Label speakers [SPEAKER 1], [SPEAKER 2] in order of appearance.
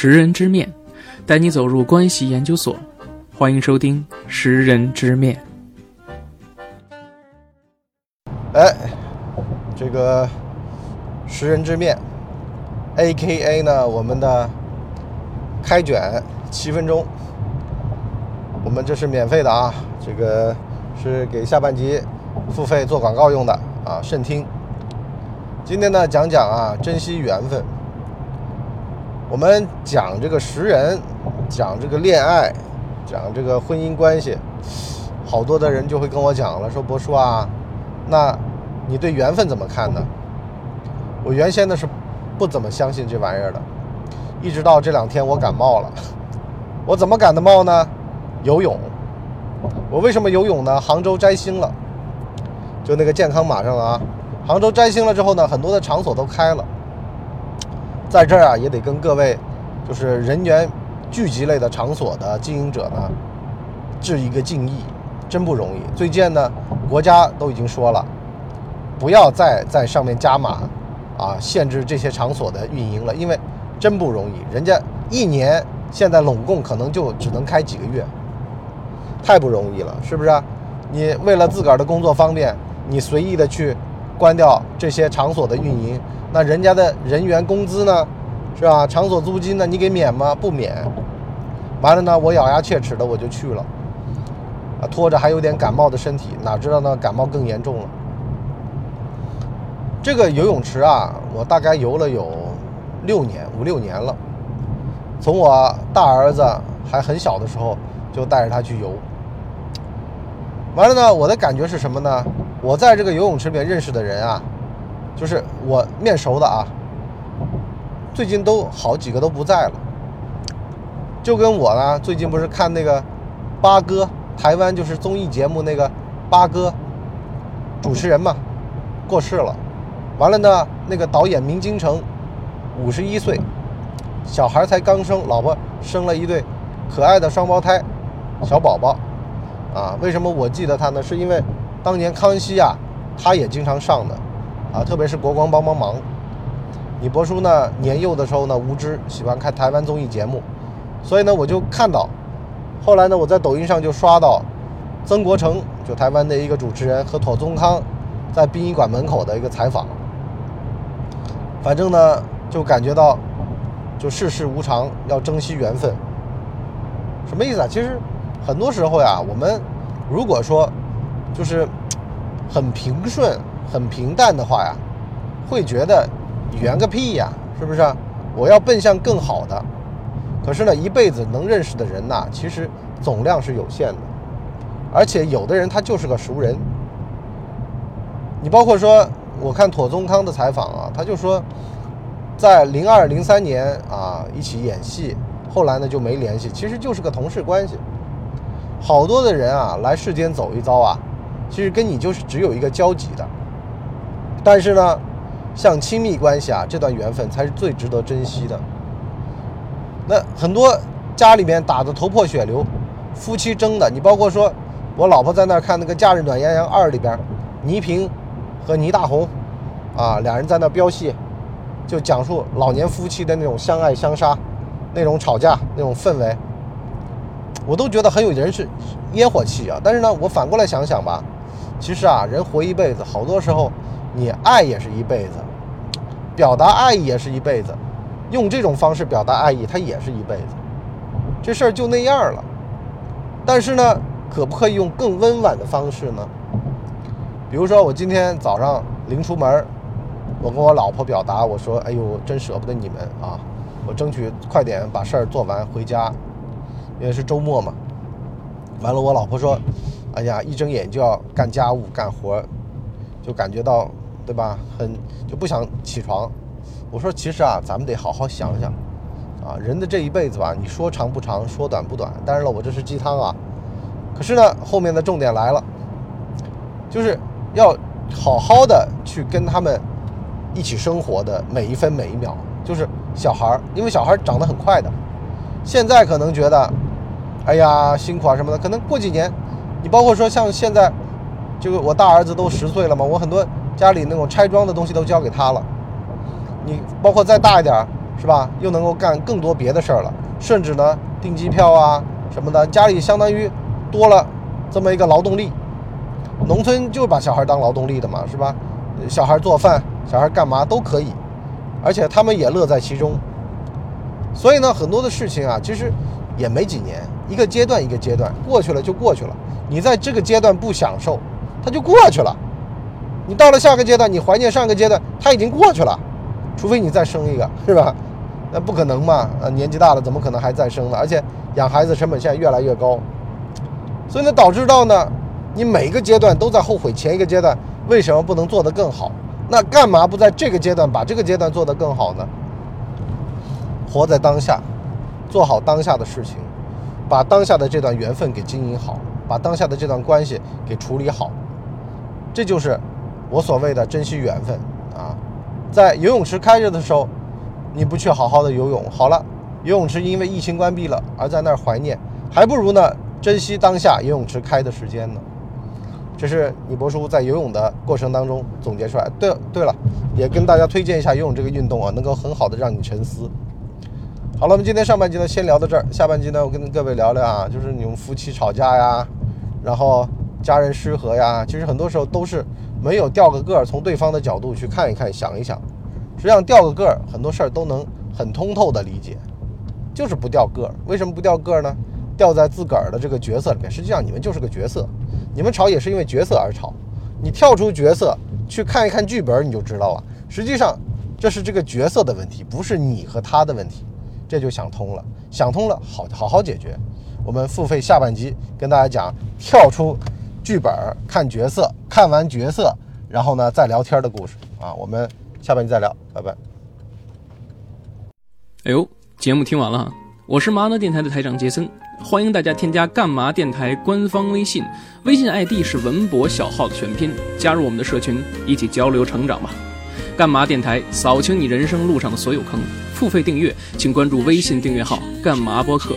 [SPEAKER 1] 识人之面，带你走入关系研究所。欢迎收听《识人之面》。
[SPEAKER 2] 哎，这个识人之面，A K A 呢，我们的开卷七分钟，我们这是免费的啊，这个是给下半集付费做广告用的啊，慎听。今天呢，讲讲啊，珍惜缘分。我们讲这个识人，讲这个恋爱，讲这个婚姻关系，好多的人就会跟我讲了，说博叔啊，那你对缘分怎么看呢？我原先呢是不怎么相信这玩意儿的，一直到这两天我感冒了。我怎么感的冒呢？游泳。我为什么游泳呢？杭州摘星了，就那个健康码上了啊。杭州摘星了之后呢，很多的场所都开了。在这儿啊，也得跟各位，就是人员聚集类的场所的经营者呢，致一个敬意，真不容易。最近呢，国家都已经说了，不要再在上面加码，啊，限制这些场所的运营了，因为真不容易。人家一年现在拢共可能就只能开几个月，太不容易了，是不是？你为了自个儿的工作方便，你随意的去关掉这些场所的运营。那人家的人员工资呢，是吧？场所租金呢，你给免吗？不免。完了呢，我咬牙切齿的我就去了，啊，拖着还有点感冒的身体，哪知道呢，感冒更严重了。这个游泳池啊，我大概游了有六年，五六年了。从我大儿子还很小的时候，就带着他去游。完了呢，我的感觉是什么呢？我在这个游泳池里面认识的人啊。就是我面熟的啊，最近都好几个都不在了。就跟我呢，最近不是看那个八哥，台湾就是综艺节目那个八哥主持人嘛，过世了。完了呢，那个导演明金城五十一岁，小孩才刚生，老婆生了一对可爱的双胞胎小宝宝。啊，为什么我记得他呢？是因为当年康熙啊，他也经常上的。啊，特别是国光帮帮忙，你博叔呢？年幼的时候呢，无知，喜欢看台湾综艺节目，所以呢，我就看到，后来呢，我在抖音上就刷到曾国成，就台湾的一个主持人和妥宗康在殡仪馆门口的一个采访。反正呢，就感觉到，就世事无常，要珍惜缘分。什么意思啊？其实很多时候呀，我们如果说就是很平顺。很平淡的话呀，会觉得圆个屁呀，是不是？我要奔向更好的。可是呢，一辈子能认识的人呐，其实总量是有限的。而且有的人他就是个熟人。你包括说，我看妥宗康的采访啊，他就说，在零二零三年啊一起演戏，后来呢就没联系，其实就是个同事关系。好多的人啊来世间走一遭啊，其实跟你就是只有一个交集的。但是呢，像亲密关系啊，这段缘分才是最值得珍惜的。那很多家里面打得头破血流，夫妻争的，你包括说，我老婆在那看那个《假日暖洋洋二》里边，倪萍和倪大红啊，俩人在那飙戏，就讲述老年夫妻的那种相爱相杀，那种吵架那种氛围，我都觉得很有人是烟火气啊。但是呢，我反过来想想吧，其实啊，人活一辈子，好多时候。你爱也是一辈子，表达爱意也是一辈子，用这种方式表达爱意，它也是一辈子。这事儿就那样了。但是呢，可不可以用更温婉的方式呢？比如说，我今天早上临出门，我跟我老婆表达，我说：“哎呦，真舍不得你们啊！我争取快点把事儿做完回家，因为是周末嘛。”完了，我老婆说：“哎呀，一睁眼就要干家务干活，就感觉到。”对吧？很就不想起床。我说，其实啊，咱们得好好想想，啊，人的这一辈子吧，你说长不长，说短不短。当然了，我这是鸡汤啊。可是呢，后面的重点来了，就是要好好的去跟他们一起生活的每一分每一秒。就是小孩儿，因为小孩长得很快的，现在可能觉得，哎呀，辛苦啊什么的。可能过几年，你包括说像现在，这个我大儿子都十岁了嘛，我很多。家里那种拆装的东西都交给他了，你包括再大一点，是吧？又能够干更多别的事儿了，甚至呢订机票啊什么的，家里相当于多了这么一个劳动力。农村就把小孩当劳动力的嘛，是吧？小孩做饭，小孩干嘛都可以，而且他们也乐在其中。所以呢，很多的事情啊，其实也没几年，一个阶段一个阶段过去了就过去了。你在这个阶段不享受，它就过去了。你到了下个阶段，你怀念上个阶段，它已经过去了。除非你再生一个，是吧？那不可能嘛？呃，年纪大了，怎么可能还再生呢？而且养孩子成本现在越来越高，所以呢，导致到呢，你每一个阶段都在后悔前一个阶段为什么不能做得更好？那干嘛不在这个阶段把这个阶段做得更好呢？活在当下，做好当下的事情，把当下的这段缘分给经营好，把当下的这段关系给处理好，这就是我所谓的珍惜缘分啊！在游泳池开着的时候，你不去好好的游泳，好了，游泳池因为疫情关闭了而在那儿怀念，还不如呢珍惜当下游泳池开的时间呢。这是李博叔在游泳的过程当中总结出来。对对了，也跟大家推荐一下游泳这个运动啊，能够很好的让你沉思。好了，我们今天上半集呢先聊到这儿，下半集呢我跟各位聊聊啊，就是你们夫妻吵架呀，然后家人失和呀，其实很多时候都是没有掉个个儿，从对方的角度去看一看、想一想。实际上掉个个儿，很多事儿都能很通透的理解，就是不掉个儿。为什么不掉个儿呢？掉在自个儿的这个角色里面。实际上你们就是个角色，你们吵也是因为角色而吵。你跳出角色去看一看剧本，你就知道了。实际上这是这个角色的问题，不是你和他的问题。这就想通了，想通了，好好好解决。我们付费下半集跟大家讲跳出剧本看角色，看完角色，然后呢再聊天的故事啊。我们下半集再聊，拜拜。
[SPEAKER 1] 哎呦，节目听完了，我是麻辣电台的台长杰森，欢迎大家添加干嘛电台官方微信，微信 ID 是文博小号的全拼，加入我们的社群，一起交流成长吧。干嘛电台扫清你人生路上的所有坑，付费订阅请关注微信订阅号“干嘛播客”。